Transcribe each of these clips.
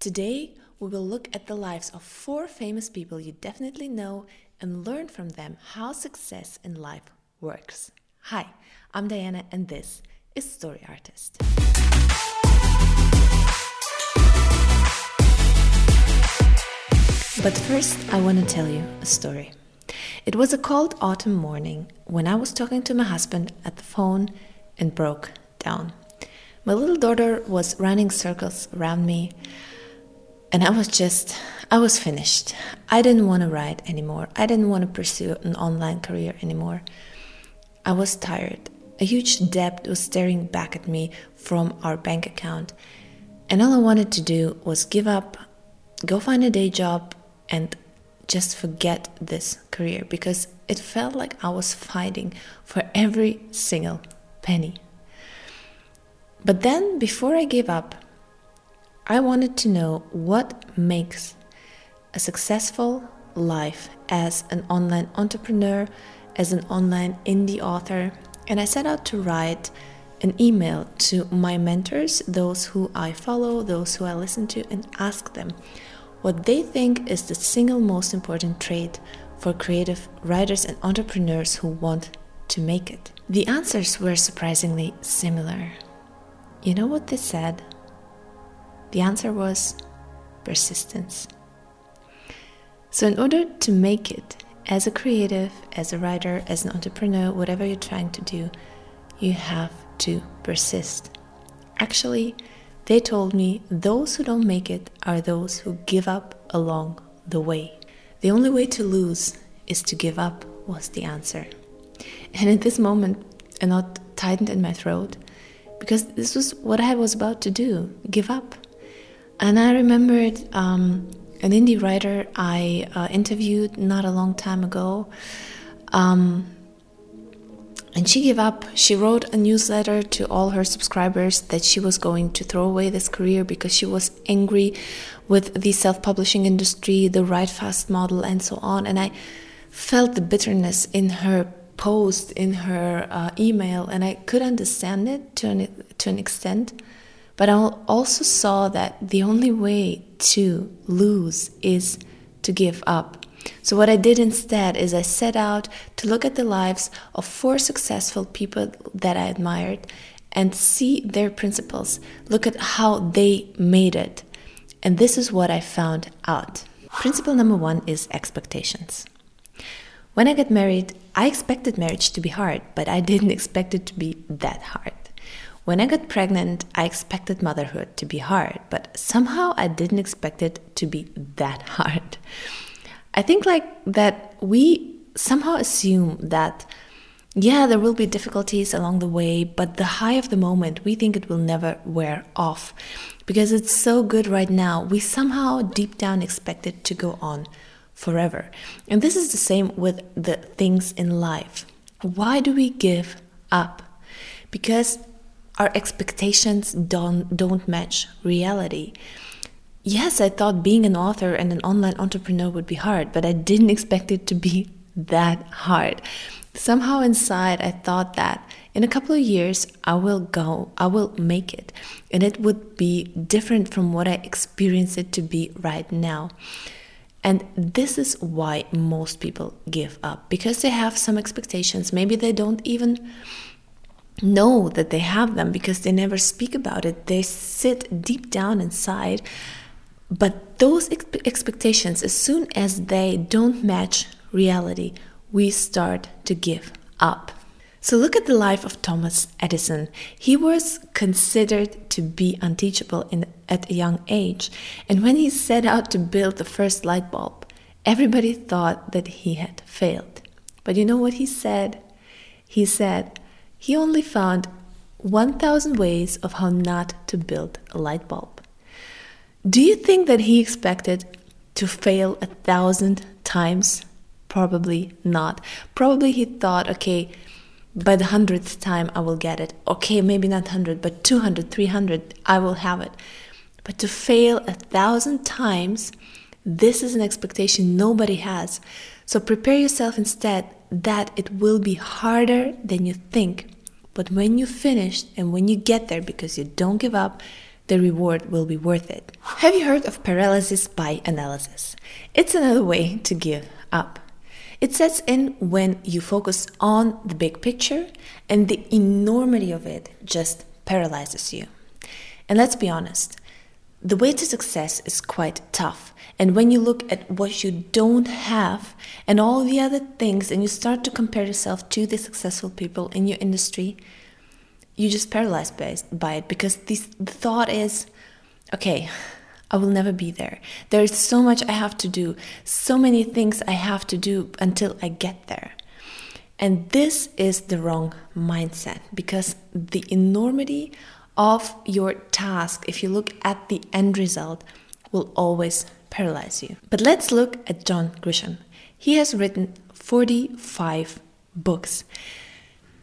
Today, we will look at the lives of four famous people you definitely know and learn from them how success in life works. Hi, I'm Diana, and this is Story Artist. But first, I want to tell you a story. It was a cold autumn morning when I was talking to my husband at the phone and broke down. My little daughter was running circles around me and I was just, I was finished. I didn't want to write anymore. I didn't want to pursue an online career anymore. I was tired. A huge debt was staring back at me from our bank account. And all I wanted to do was give up, go find a day job, and just forget this career because it felt like I was fighting for every single penny. But then, before I gave up, I wanted to know what makes a successful life as an online entrepreneur, as an online indie author, and I set out to write an email to my mentors, those who I follow, those who I listen to, and ask them what they think is the single most important trait for creative writers and entrepreneurs who want to make it. The answers were surprisingly similar. You know what they said? The answer was persistence. So, in order to make it as a creative, as a writer, as an entrepreneur, whatever you're trying to do, you have to persist. Actually, they told me those who don't make it are those who give up along the way. The only way to lose is to give up, was the answer. And at this moment, a knot tightened in my throat because this was what I was about to do give up. And I remembered um, an indie writer I uh, interviewed not a long time ago. Um, and she gave up. She wrote a newsletter to all her subscribers that she was going to throw away this career because she was angry with the self publishing industry, the write fast model, and so on. And I felt the bitterness in her post, in her uh, email, and I could understand it to an, to an extent. But I also saw that the only way to lose is to give up. So, what I did instead is I set out to look at the lives of four successful people that I admired and see their principles, look at how they made it. And this is what I found out. Principle number one is expectations. When I got married, I expected marriage to be hard, but I didn't expect it to be that hard. When I got pregnant, I expected motherhood to be hard, but somehow I didn't expect it to be that hard. I think like that we somehow assume that yeah, there will be difficulties along the way, but the high of the moment, we think it will never wear off because it's so good right now. We somehow deep down expect it to go on forever. And this is the same with the things in life. Why do we give up? Because our expectations don't don't match reality. Yes, I thought being an author and an online entrepreneur would be hard, but I didn't expect it to be that hard. Somehow inside I thought that in a couple of years I will go, I will make it, and it would be different from what I experience it to be right now. And this is why most people give up because they have some expectations. Maybe they don't even know that they have them because they never speak about it. They sit deep down inside. But those ex expectations, as soon as they don't match reality, we start to give up. So look at the life of Thomas Edison. He was considered to be unteachable in, at a young age. And when he set out to build the first light bulb, everybody thought that he had failed. But you know what he said? He said, he only found 1,000 ways of how not to build a light bulb. Do you think that he expected to fail a thousand times? Probably not. Probably he thought, okay, by the hundredth time I will get it. Okay, maybe not 100, but 200, 300, I will have it. But to fail a thousand times, this is an expectation nobody has. So prepare yourself instead that it will be harder than you think. But when you finish and when you get there, because you don't give up, the reward will be worth it. Have you heard of paralysis by analysis? It's another way to give up. It sets in when you focus on the big picture and the enormity of it just paralyzes you. And let's be honest, the way to success is quite tough. And when you look at what you don't have and all the other things, and you start to compare yourself to the successful people in your industry, you just paralyzed by, by it because this, the thought is, okay, I will never be there. There is so much I have to do, so many things I have to do until I get there. And this is the wrong mindset because the enormity of your task, if you look at the end result, will always paralyze you. But let's look at John Grisham. He has written 45 books.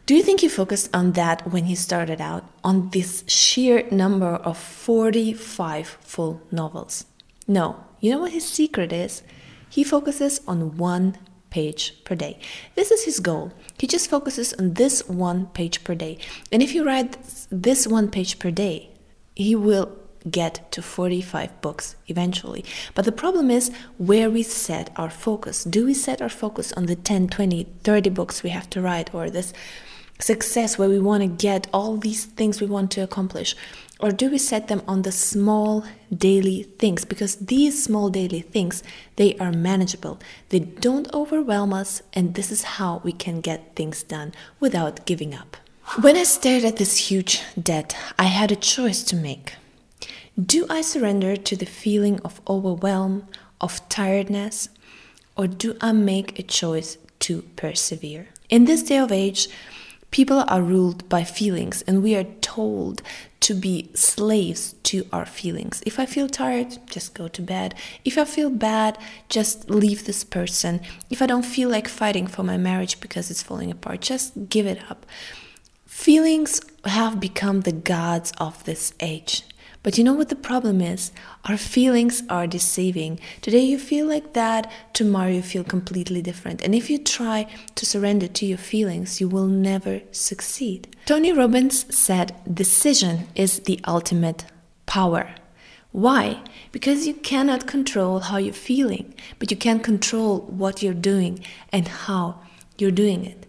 Do you think he focused on that when he started out, on this sheer number of 45 full novels? No. You know what his secret is? He focuses on one page per day. This is his goal. He just focuses on this one page per day. And if you write this one page per day, he will get to 45 books eventually. But the problem is where we set our focus. Do we set our focus on the 10, 20, 30 books we have to write or this success where we want to get all these things we want to accomplish? Or do we set them on the small daily things? Because these small daily things, they are manageable. They don't overwhelm us, and this is how we can get things done without giving up. When I stared at this huge debt, I had a choice to make. Do I surrender to the feeling of overwhelm, of tiredness, or do I make a choice to persevere? In this day of age, People are ruled by feelings, and we are told to be slaves to our feelings. If I feel tired, just go to bed. If I feel bad, just leave this person. If I don't feel like fighting for my marriage because it's falling apart, just give it up. Feelings have become the gods of this age. But you know what the problem is? Our feelings are deceiving. Today you feel like that, tomorrow you feel completely different. And if you try to surrender to your feelings, you will never succeed. Tony Robbins said, Decision is the ultimate power. Why? Because you cannot control how you're feeling, but you can control what you're doing and how you're doing it.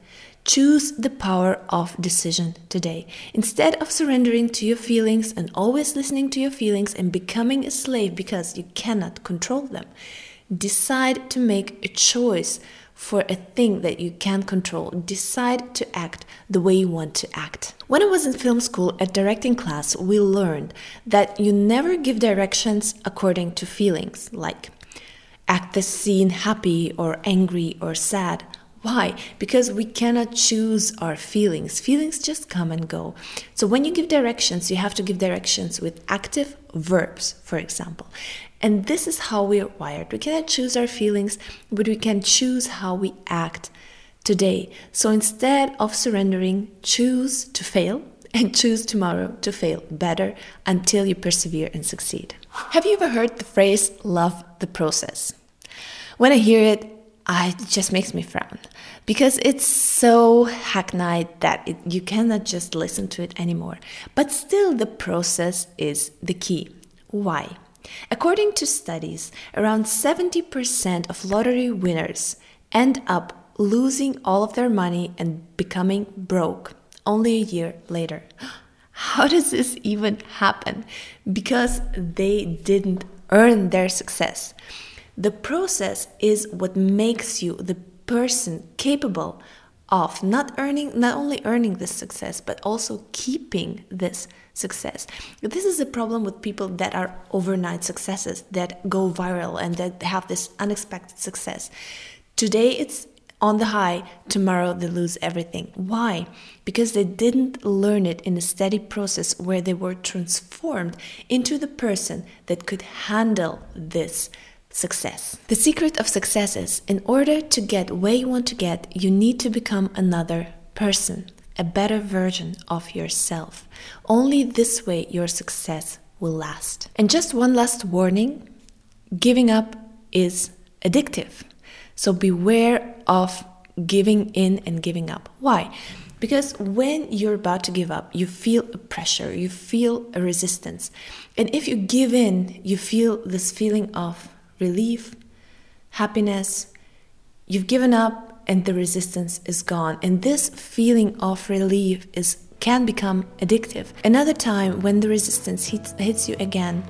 Choose the power of decision today. Instead of surrendering to your feelings and always listening to your feelings and becoming a slave because you cannot control them, decide to make a choice for a thing that you can control. Decide to act the way you want to act. When I was in film school at directing class, we learned that you never give directions according to feelings, like act the scene happy or angry or sad. Why? Because we cannot choose our feelings. Feelings just come and go. So when you give directions, you have to give directions with active verbs, for example. And this is how we are wired. We cannot choose our feelings, but we can choose how we act today. So instead of surrendering, choose to fail and choose tomorrow to fail better until you persevere and succeed. Have you ever heard the phrase love the process? When I hear it, I, it just makes me frown because it's so hackneyed that it, you cannot just listen to it anymore. But still, the process is the key. Why? According to studies, around 70% of lottery winners end up losing all of their money and becoming broke only a year later. How does this even happen? Because they didn't earn their success. The process is what makes you the person capable of not earning not only earning this success but also keeping this success. This is a problem with people that are overnight successes that go viral and that have this unexpected success. Today it's on the high tomorrow they lose everything. Why? Because they didn't learn it in a steady process where they were transformed into the person that could handle this success. The secret of success is in order to get where you want to get, you need to become another person, a better version of yourself. Only this way your success will last. And just one last warning giving up is addictive. So beware of giving in and giving up. Why? Because when you're about to give up, you feel a pressure, you feel a resistance. And if you give in, you feel this feeling of relief, happiness. You've given up and the resistance is gone. And this feeling of relief is can become addictive. Another time when the resistance hits, hits you again,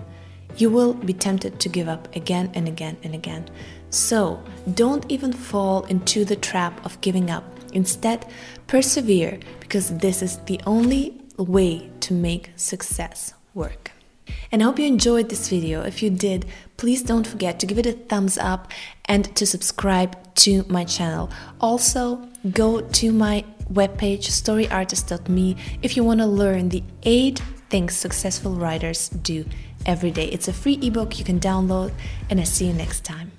you will be tempted to give up again and again and again. So, don't even fall into the trap of giving up. Instead, persevere because this is the only way to make success work. And I hope you enjoyed this video. If you did, please don't forget to give it a thumbs up and to subscribe to my channel. Also, go to my webpage storyartist.me if you want to learn the 8 things successful writers do every day. It's a free ebook you can download and I see you next time.